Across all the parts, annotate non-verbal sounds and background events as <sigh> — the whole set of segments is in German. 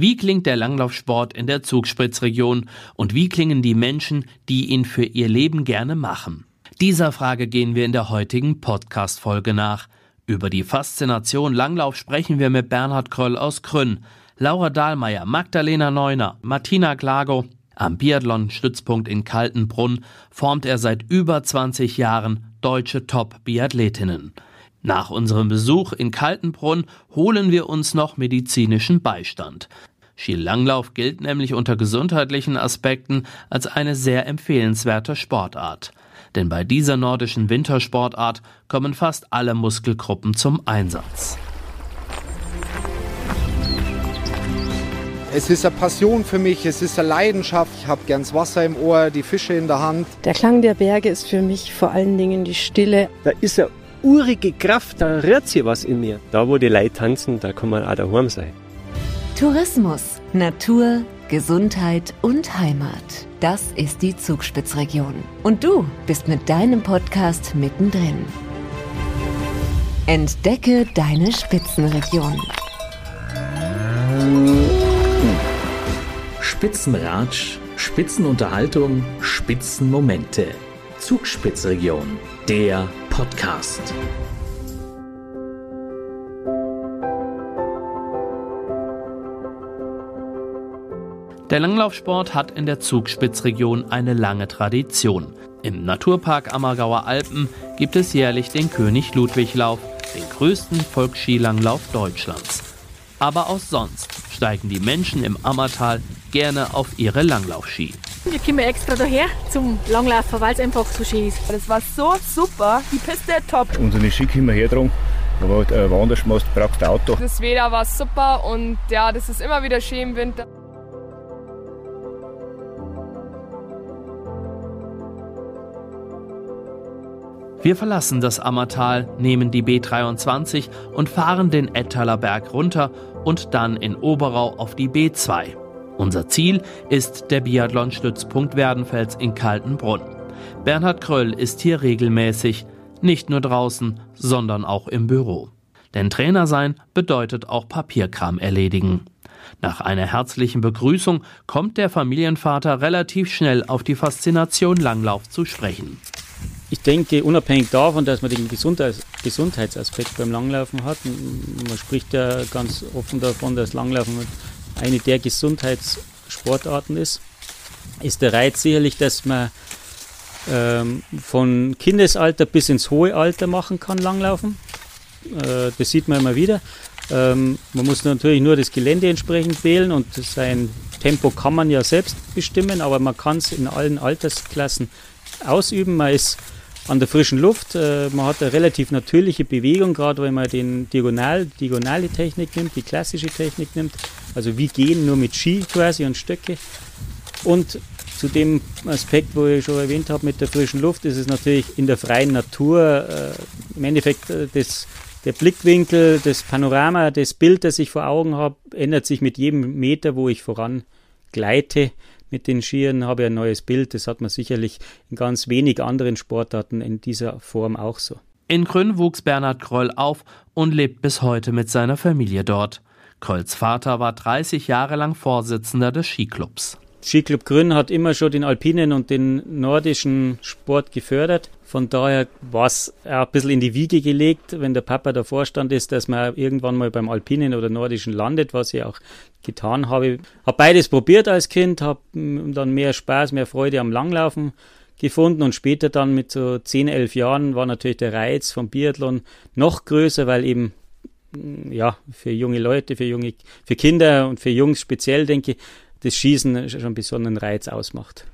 Wie klingt der Langlaufsport in der Zugspitzregion und wie klingen die Menschen, die ihn für ihr Leben gerne machen? Dieser Frage gehen wir in der heutigen Podcast-Folge nach. Über die Faszination Langlauf sprechen wir mit Bernhard Kröll aus Krünn, Laura Dahlmeier, Magdalena Neuner, Martina Klago. Am Biathlon-Stützpunkt in Kaltenbrunn formt er seit über 20 Jahren deutsche Top-Biathletinnen. Nach unserem Besuch in Kaltenbrunn holen wir uns noch medizinischen Beistand. Skilanglauf gilt nämlich unter gesundheitlichen Aspekten als eine sehr empfehlenswerte Sportart. Denn bei dieser nordischen Wintersportart kommen fast alle Muskelgruppen zum Einsatz. Es ist eine Passion für mich, es ist eine Leidenschaft. Ich habe gern das Wasser im Ohr, die Fische in der Hand. Der Klang der Berge ist für mich vor allen Dingen die Stille. Da ist eine urige Kraft, da rührt sich was in mir. Da, wo die Leute tanzen, da kann man auch daheim sein. Tourismus, Natur, Gesundheit und Heimat. Das ist die Zugspitzregion. Und du bist mit deinem Podcast mittendrin. Entdecke deine Spitzenregion. Spitzenratsch, Spitzenunterhaltung, Spitzenmomente. Zugspitzregion, der Podcast. Der Langlaufsport hat in der Zugspitzregion eine lange Tradition. Im Naturpark Ammergauer Alpen gibt es jährlich den König Ludwig Lauf, den größten Volksskilanglauf Deutschlands. Aber auch sonst steigen die Menschen im Ammertal gerne auf ihre Langlaufski. Wir kommen extra daher zum Langlaufen, weil es einfach so schön ist. Das war so super, die Piste top. Unsere Ski kommen wir her drum. Aber äh, woanders machst du brauchst Auto. Das Wetter war super und ja, das ist immer wieder schön im Winter. Wir verlassen das Ammertal, nehmen die B23 und fahren den Ettaler Berg runter und dann in Oberau auf die B2. Unser Ziel ist der Biathlon-Stützpunkt Werdenfels in Kaltenbrunn. Bernhard Kröll ist hier regelmäßig, nicht nur draußen, sondern auch im Büro. Denn Trainer sein bedeutet auch Papierkram erledigen. Nach einer herzlichen Begrüßung kommt der Familienvater relativ schnell auf die Faszination Langlauf zu sprechen. Ich denke, unabhängig davon, dass man den Gesundheits Gesundheitsaspekt beim Langlaufen hat, man spricht ja ganz offen davon, dass Langlaufen eine der Gesundheitssportarten ist, ist der Reiz sicherlich, dass man ähm, von Kindesalter bis ins hohe Alter machen kann, Langlaufen. Äh, das sieht man immer wieder. Ähm, man muss natürlich nur das Gelände entsprechend wählen und sein Tempo kann man ja selbst bestimmen, aber man kann es in allen Altersklassen ausüben. Man ist an der frischen Luft. Äh, man hat eine relativ natürliche Bewegung, gerade wenn man den Diagonal, diagonale Technik nimmt, die klassische Technik nimmt. Also wie gehen, nur mit Ski quasi und Stöcke. Und zu dem Aspekt, wo ich schon erwähnt habe, mit der frischen Luft, ist es natürlich in der freien Natur äh, im Endeffekt äh, das, der Blickwinkel, das Panorama, das Bild, das ich vor Augen habe, ändert sich mit jedem Meter, wo ich voran gleite mit den Skiern, habe ich ein neues Bild. Das hat man sicherlich in ganz wenig anderen Sportarten in dieser Form auch so. In Grün wuchs Bernhard Kroll auf und lebt bis heute mit seiner Familie dort. Krolls Vater war 30 Jahre lang Vorsitzender des Skiclubs. Skiclub Grün hat immer schon den alpinen und den nordischen Sport gefördert. Von daher war es ein bisschen in die Wiege gelegt, wenn der Papa der Vorstand ist, dass man irgendwann mal beim alpinen oder nordischen landet, was ich auch getan habe. Habe beides probiert als Kind, habe dann mehr Spaß, mehr Freude am Langlaufen gefunden und später dann mit so 10, 11 Jahren war natürlich der Reiz vom Biathlon noch größer, weil eben ja, für junge Leute, für junge, für Kinder und für Jungs speziell, denke ich, das Schießen schon einen besonderen Reiz ausmacht.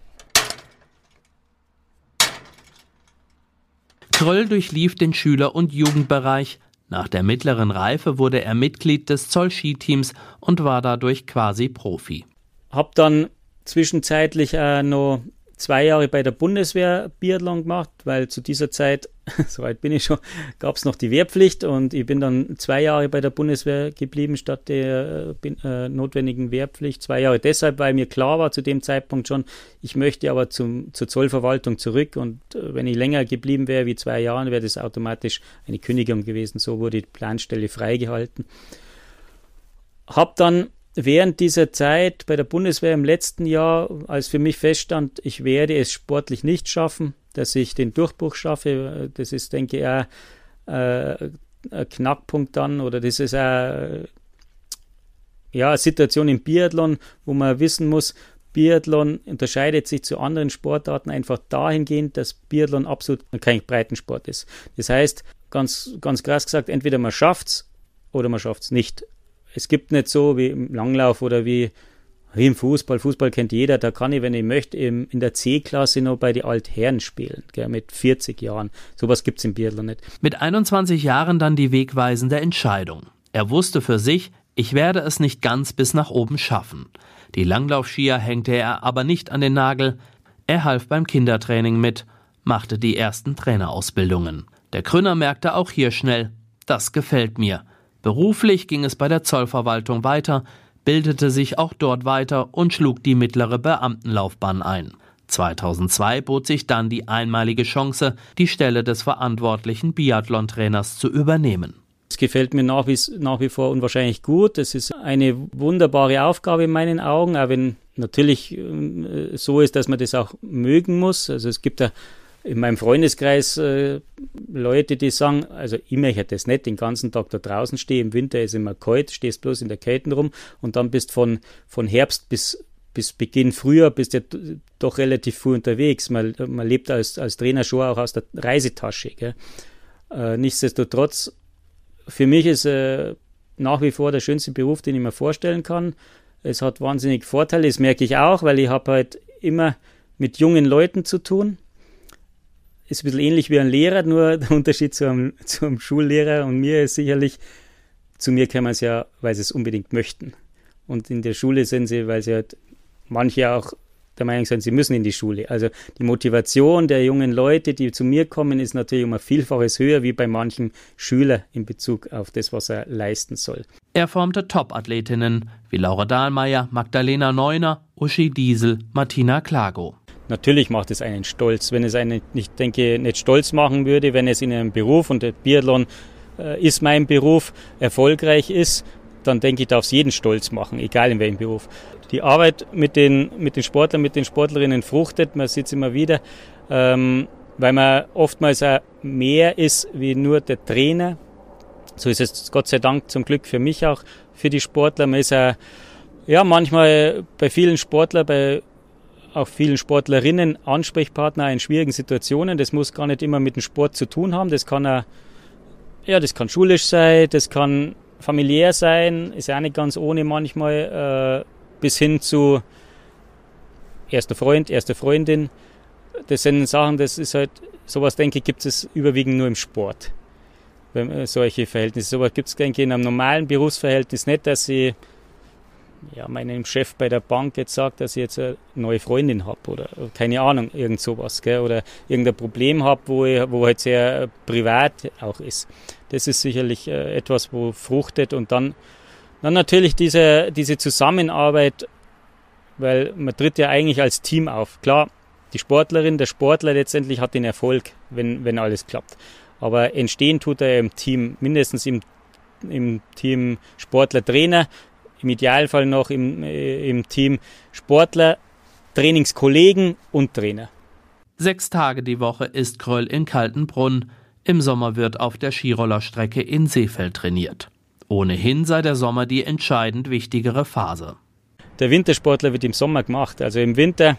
Kröll durchlief den Schüler- und Jugendbereich. Nach der mittleren Reife wurde er Mitglied des Zoll-Skiteams und war dadurch quasi Profi. Hab dann zwischenzeitlich äh, noch zwei Jahre bei der Bundeswehr Biathlon gemacht, weil zu dieser Zeit, <laughs> soweit bin ich schon, gab es noch die Wehrpflicht und ich bin dann zwei Jahre bei der Bundeswehr geblieben statt der äh, äh, notwendigen Wehrpflicht. Zwei Jahre deshalb, weil mir klar war zu dem Zeitpunkt schon, ich möchte aber zum, zur Zollverwaltung zurück und äh, wenn ich länger geblieben wäre wie zwei Jahre, wäre das automatisch eine Kündigung gewesen. So wurde die Planstelle freigehalten. Hab dann während dieser Zeit bei der Bundeswehr im letzten Jahr, als für mich feststand, ich werde es sportlich nicht schaffen, dass ich den Durchbruch schaffe, das ist, denke ich, auch äh, ein Knackpunkt dann oder das ist auch ja, eine Situation im Biathlon, wo man wissen muss, Biathlon unterscheidet sich zu anderen Sportarten einfach dahingehend, dass Biathlon absolut kein Breitensport ist. Das heißt, ganz, ganz krass gesagt, entweder man schafft es oder man schafft es nicht. Es gibt nicht so wie im Langlauf oder wie, wie im Fußball. Fußball kennt jeder. Da kann ich, wenn ich möchte, in der C-Klasse noch bei den Altherren spielen, gell, mit 40 Jahren. Sowas gibt es im Biathlon nicht. Mit 21 Jahren dann die wegweisende Entscheidung. Er wusste für sich, ich werde es nicht ganz bis nach oben schaffen. Die Langlaufskier hängte er aber nicht an den Nagel. Er half beim Kindertraining mit, machte die ersten Trainerausbildungen. Der Krünner merkte auch hier schnell, das gefällt mir. Beruflich ging es bei der Zollverwaltung weiter, bildete sich auch dort weiter und schlug die mittlere Beamtenlaufbahn ein. 2002 bot sich dann die einmalige Chance, die Stelle des verantwortlichen Biathlon-Trainers zu übernehmen. Es gefällt mir nach wie, nach wie vor unwahrscheinlich gut. Es ist eine wunderbare Aufgabe in meinen Augen, auch wenn natürlich äh, so ist, dass man das auch mögen muss. Also es gibt ja in meinem Freundeskreis äh, Leute, die sagen, also ich möchte das nicht den ganzen Tag da draußen stehen, im Winter ist immer kalt, stehst bloß in der Kälte rum und dann bist von, von Herbst bis, bis Beginn Frühjahr bist du ja doch relativ früh unterwegs. Man, man lebt als, als Trainer schon auch aus der Reisetasche. Äh, nichtsdestotrotz für mich ist äh, nach wie vor der schönste Beruf, den ich mir vorstellen kann. Es hat wahnsinnig Vorteile, das merke ich auch, weil ich habe halt immer mit jungen Leuten zu tun. Ist ein bisschen ähnlich wie ein Lehrer, nur <laughs> der Unterschied zu einem, Schullehrer und mir ist sicherlich, zu mir kommen sie ja, weil sie es unbedingt möchten. Und in der Schule sind sie, weil sie halt manche auch der Meinung sein, sie müssen in die Schule. Also die Motivation der jungen Leute, die zu mir kommen, ist natürlich um ein Vielfaches höher wie bei manchen Schülern in Bezug auf das, was er leisten soll. Er formte Top-Athletinnen wie Laura Dahlmeier, Magdalena Neuner, Uschi Diesel, Martina Klago. Natürlich macht es einen stolz. Wenn es einen, ich denke, nicht stolz machen würde, wenn es in einem Beruf, und der Biathlon äh, ist mein Beruf, erfolgreich ist, dann denke ich, darf es jeden stolz machen, egal in welchem Beruf die Arbeit mit den, mit den Sportlern, mit den Sportlerinnen fruchtet. Man sieht es immer wieder, ähm, weil man oftmals auch mehr ist wie nur der Trainer. So ist es Gott sei Dank zum Glück für mich auch, für die Sportler. Man ist auch, ja, manchmal bei vielen Sportlern, bei auch vielen Sportlerinnen Ansprechpartner in schwierigen Situationen. Das muss gar nicht immer mit dem Sport zu tun haben. Das kann auch, ja, das kann schulisch sein, das kann familiär sein, ist ja auch nicht ganz ohne manchmal. Äh, bis hin zu erster Freund, erste Freundin. Das sind Sachen, das ist halt, sowas denke ich, gibt es überwiegend nur im Sport. Äh, solche Verhältnisse. Sowas gibt es, denke ich, in einem normalen Berufsverhältnis nicht, dass ich ja, meinem Chef bei der Bank jetzt sagt, dass ich jetzt eine neue Freundin habe oder keine Ahnung, irgend sowas, gell, oder irgendein Problem habe, wo, wo halt sehr privat auch ist. Das ist sicherlich äh, etwas, wo fruchtet und dann dann natürlich diese, diese Zusammenarbeit, weil man tritt ja eigentlich als Team auf. Klar, die Sportlerin, der Sportler letztendlich hat den Erfolg, wenn, wenn alles klappt. Aber entstehen tut er im Team, mindestens im, im Team Sportler-Trainer, im Idealfall noch im, äh, im Team Sportler, Trainingskollegen und Trainer. Sechs Tage die Woche ist Kröll in Kaltenbrunn. Im Sommer wird auf der Skirollerstrecke in Seefeld trainiert. Ohnehin sei der Sommer die entscheidend wichtigere Phase. Der Wintersportler wird im Sommer gemacht. Also im Winter,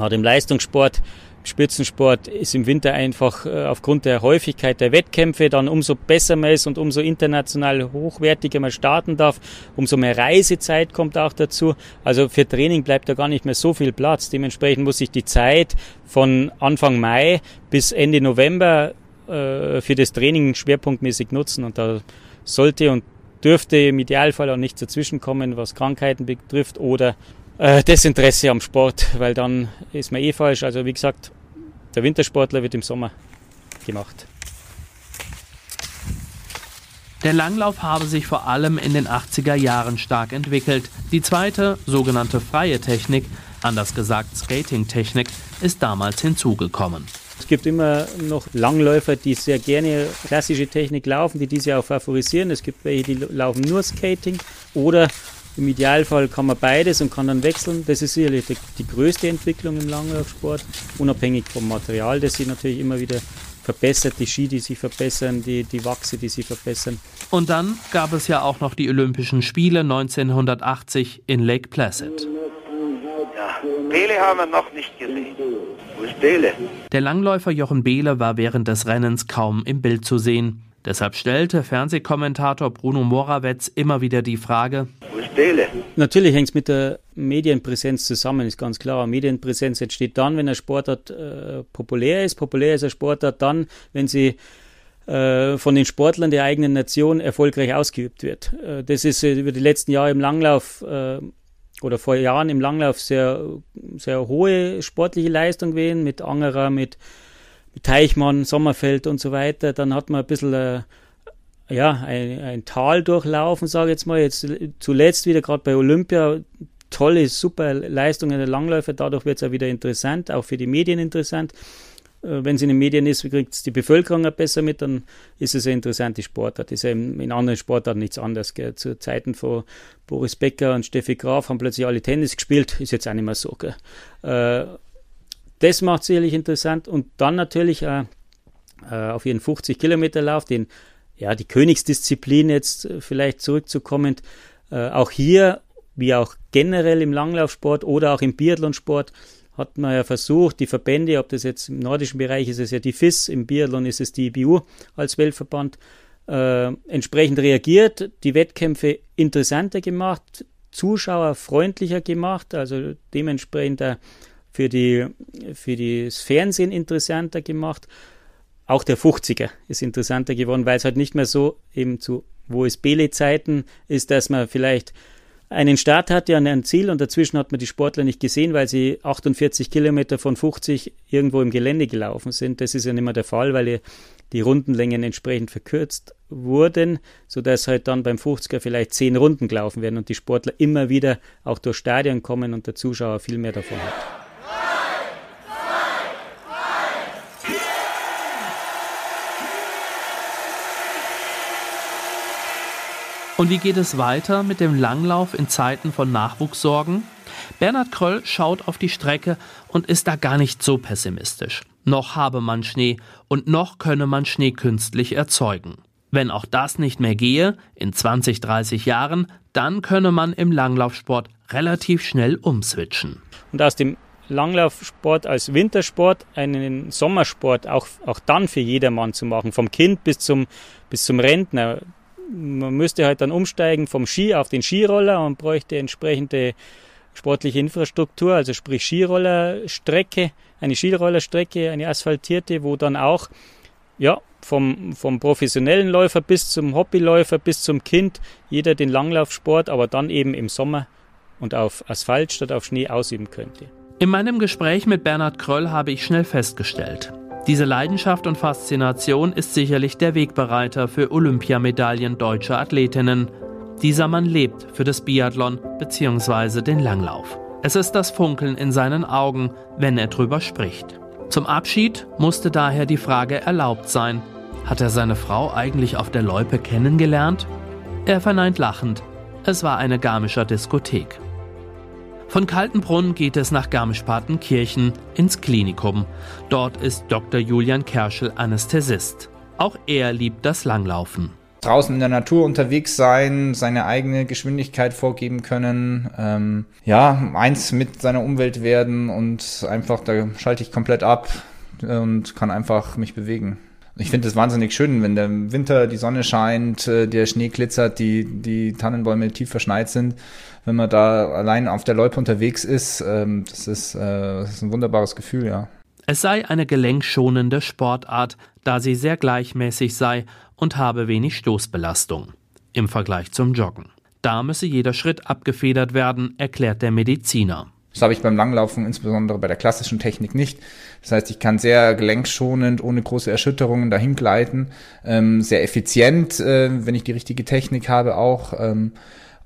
gerade im Leistungssport, Spitzensport ist im Winter einfach äh, aufgrund der Häufigkeit der Wettkämpfe dann umso besser man ist und umso international hochwertiger man starten darf, umso mehr Reisezeit kommt auch dazu. Also für Training bleibt da gar nicht mehr so viel Platz. Dementsprechend muss ich die Zeit von Anfang Mai bis Ende November äh, für das Training schwerpunktmäßig nutzen und da sollte und dürfte im Idealfall auch nicht dazwischenkommen, was Krankheiten betrifft oder äh, Desinteresse am Sport, weil dann ist man eh falsch. Also wie gesagt, der Wintersportler wird im Sommer gemacht. Der Langlauf habe sich vor allem in den 80er Jahren stark entwickelt. Die zweite, sogenannte freie Technik, anders gesagt Skating-Technik, ist damals hinzugekommen. Es gibt immer noch Langläufer, die sehr gerne klassische Technik laufen, die diese auch favorisieren. Es gibt welche, die laufen nur Skating oder Im Idealfall kann man beides und kann dann wechseln. Das ist sicherlich die, die größte Entwicklung im Langlaufsport, unabhängig vom Material, das sich natürlich immer wieder verbessert, die Ski, die sich verbessern, die, die Wachse, die sich verbessern. Und dann gab es ja auch noch die Olympischen Spiele 1980 in Lake Placid. Ja, Bele haben wir noch nicht gesehen. Wo ist Bele? Der Langläufer Jochen Behle war während des Rennens kaum im Bild zu sehen. Deshalb stellte Fernsehkommentator Bruno Morawetz immer wieder die Frage, Bele? Natürlich hängt es mit der Medienpräsenz zusammen, ist ganz klar. Medienpräsenz entsteht dann, wenn ein Sportart äh, populär ist. Populär ist ein Sportart dann, wenn sie äh, von den Sportlern der eigenen Nation erfolgreich ausgeübt wird. Äh, das ist äh, über die letzten Jahre im Langlauf äh, oder vor Jahren im Langlauf sehr, sehr hohe sportliche Leistung gewesen, mit Angerer, mit mit Teichmann, Sommerfeld und so weiter. Dann hat man ein bisschen äh, ja, ein, ein Tal durchlaufen, sage ich jetzt mal. Jetzt zuletzt wieder gerade bei Olympia tolle, super Leistungen der Langläufer. Dadurch wird es auch wieder interessant, auch für die Medien interessant. Äh, Wenn es in den Medien ist, kriegt es die Bevölkerung auch besser mit, dann ist es eine interessante Sportart. Ist ja in anderen Sportarten nichts anderes. Gell. Zu Zeiten von Boris Becker und Steffi Graf haben plötzlich alle Tennis gespielt, ist jetzt auch nicht mehr so. Äh, das macht sicherlich interessant und dann natürlich äh, äh, auf ihren 50 Kilometer Lauf, den ja die Königsdisziplin jetzt äh, vielleicht zurückzukommen. Äh, auch hier, wie auch generell im Langlaufsport oder auch im Biathlonsport, hat man ja versucht, die Verbände, ob das jetzt im nordischen Bereich ist, ist es ja die FIS, im Biathlon ist es die IBU als Weltverband, äh, entsprechend reagiert, die Wettkämpfe interessanter gemacht, zuschauerfreundlicher gemacht, also dementsprechend äh, für, die, für das Fernsehen interessanter gemacht. Auch der 50er ist interessanter geworden, weil es halt nicht mehr so eben zu wo es Bele-Zeiten ist, dass man vielleicht einen Start hatte an ein Ziel und dazwischen hat man die Sportler nicht gesehen, weil sie 48 Kilometer von 50 irgendwo im Gelände gelaufen sind. Das ist ja nicht mehr der Fall, weil die Rundenlängen entsprechend verkürzt wurden, sodass halt dann beim 50er vielleicht zehn Runden gelaufen werden und die Sportler immer wieder auch durch Stadion kommen und der Zuschauer viel mehr davon hat. Und wie geht es weiter mit dem Langlauf in Zeiten von Nachwuchssorgen? Bernhard Kröll schaut auf die Strecke und ist da gar nicht so pessimistisch. Noch habe man Schnee und noch könne man Schnee künstlich erzeugen. Wenn auch das nicht mehr gehe, in 20, 30 Jahren, dann könne man im Langlaufsport relativ schnell umswitchen. Und aus dem Langlaufsport als Wintersport einen Sommersport auch, auch dann für jedermann zu machen, vom Kind bis zum, bis zum Rentner man müsste halt dann umsteigen vom Ski auf den Skiroller und bräuchte entsprechende sportliche Infrastruktur, also sprich Skirollerstrecke, eine Skirollerstrecke, eine asphaltierte, wo dann auch ja, vom, vom professionellen Läufer bis zum Hobbyläufer bis zum Kind jeder den Langlaufsport, aber dann eben im Sommer und auf Asphalt statt auf Schnee ausüben könnte. In meinem Gespräch mit Bernhard Kröll habe ich schnell festgestellt, diese Leidenschaft und Faszination ist sicherlich der Wegbereiter für Olympiamedaillen deutscher Athletinnen. Dieser Mann lebt für das Biathlon bzw. den Langlauf. Es ist das Funkeln in seinen Augen, wenn er drüber spricht. Zum Abschied musste daher die Frage erlaubt sein, hat er seine Frau eigentlich auf der Loipe kennengelernt? Er verneint lachend, es war eine Garmischer Diskothek. Von Kaltenbrunn geht es nach Garmisch-Partenkirchen ins Klinikum. Dort ist Dr. Julian Kerschel Anästhesist. Auch er liebt das Langlaufen. Draußen in der Natur unterwegs sein, seine eigene Geschwindigkeit vorgeben können, ähm, ja, eins mit seiner Umwelt werden und einfach, da schalte ich komplett ab und kann einfach mich bewegen. Ich finde es wahnsinnig schön, wenn der Winter die Sonne scheint, äh, der Schnee glitzert, die, die Tannenbäume tief verschneit sind wenn man da allein auf der Loipe unterwegs ist, ähm, das, ist, äh, das ist ein wunderbares Gefühl, ja. Es sei eine gelenkschonende Sportart, da sie sehr gleichmäßig sei und habe wenig Stoßbelastung im Vergleich zum Joggen. Da müsse jeder Schritt abgefedert werden, erklärt der Mediziner. Das habe ich beim Langlaufen, insbesondere bei der klassischen Technik nicht. Das heißt, ich kann sehr gelenkschonend, ohne große Erschütterungen dahin gleiten, ähm, sehr effizient, äh, wenn ich die richtige Technik habe auch. Ähm,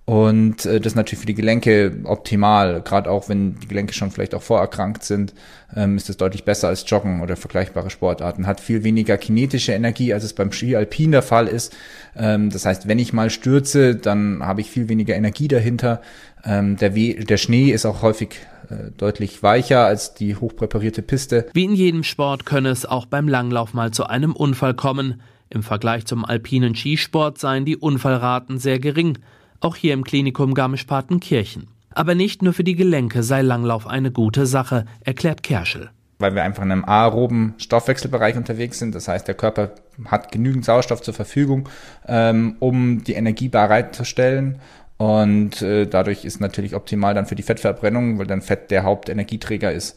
Und äh, das ist natürlich für die Gelenke optimal, gerade auch wenn die Gelenke schon vielleicht auch vorerkrankt sind, ähm, ist das deutlich besser als Joggen oder vergleichbare Sportarten. Hat viel weniger kinetische Energie, als es beim Ski Alpin der Fall ist. Ähm, das heißt, wenn ich mal stürze, dann habe ich viel weniger Energie dahinter. Ähm, der, We der Schnee ist auch häufig äh, deutlich weicher als die hochpräparierte Piste. Wie in jedem Sport könne es auch beim Langlauf mal zu einem Unfall kommen. Im Vergleich zum alpinen Skisport seien die Unfallraten sehr gering auch hier im Klinikum Garmisch-Partenkirchen. Aber nicht nur für die Gelenke sei Langlauf eine gute Sache, erklärt Kerschel. Weil wir einfach in einem aeroben Stoffwechselbereich unterwegs sind. Das heißt, der Körper hat genügend Sauerstoff zur Verfügung, ähm, um die Energie bereitzustellen. Und äh, dadurch ist natürlich optimal dann für die Fettverbrennung, weil dann Fett der Hauptenergieträger ist.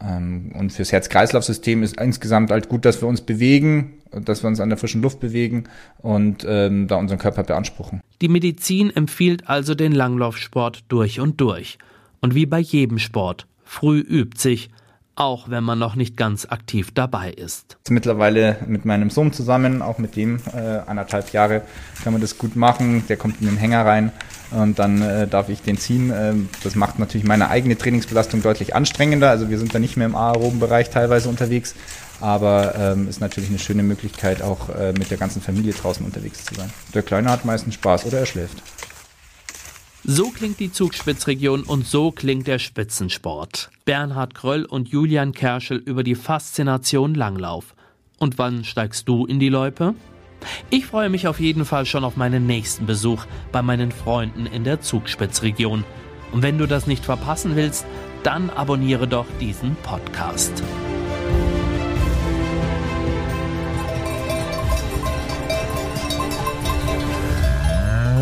Ähm, und fürs Herz-Kreislauf-System ist insgesamt halt gut, dass wir uns bewegen, dass wir uns an der frischen Luft bewegen und ähm, da unseren Körper beanspruchen. Die Medizin empfiehlt also den Langlaufsport durch und durch. Und wie bei jedem Sport, früh übt sich, auch wenn man noch nicht ganz aktiv dabei ist. Mittlerweile mit meinem Sohn zusammen, auch mit dem äh, anderthalb Jahre, kann man das gut machen. Der kommt in den Hänger rein und dann äh, darf ich den ziehen. Ähm, das macht natürlich meine eigene Trainingsbelastung deutlich anstrengender. Also wir sind da nicht mehr im aeroben Bereich teilweise unterwegs, aber ähm, ist natürlich eine schöne Möglichkeit, auch äh, mit der ganzen Familie draußen unterwegs zu sein. Der Kleine hat meistens Spaß oder er schläft. So klingt die Zugspitzregion und so klingt der Spitzensport. Bernhard Kröll und Julian Kerschel über die Faszination Langlauf. Und wann steigst du in die Loipe? Ich freue mich auf jeden Fall schon auf meinen nächsten Besuch bei meinen Freunden in der Zugspitzregion. Und wenn du das nicht verpassen willst, dann abonniere doch diesen Podcast.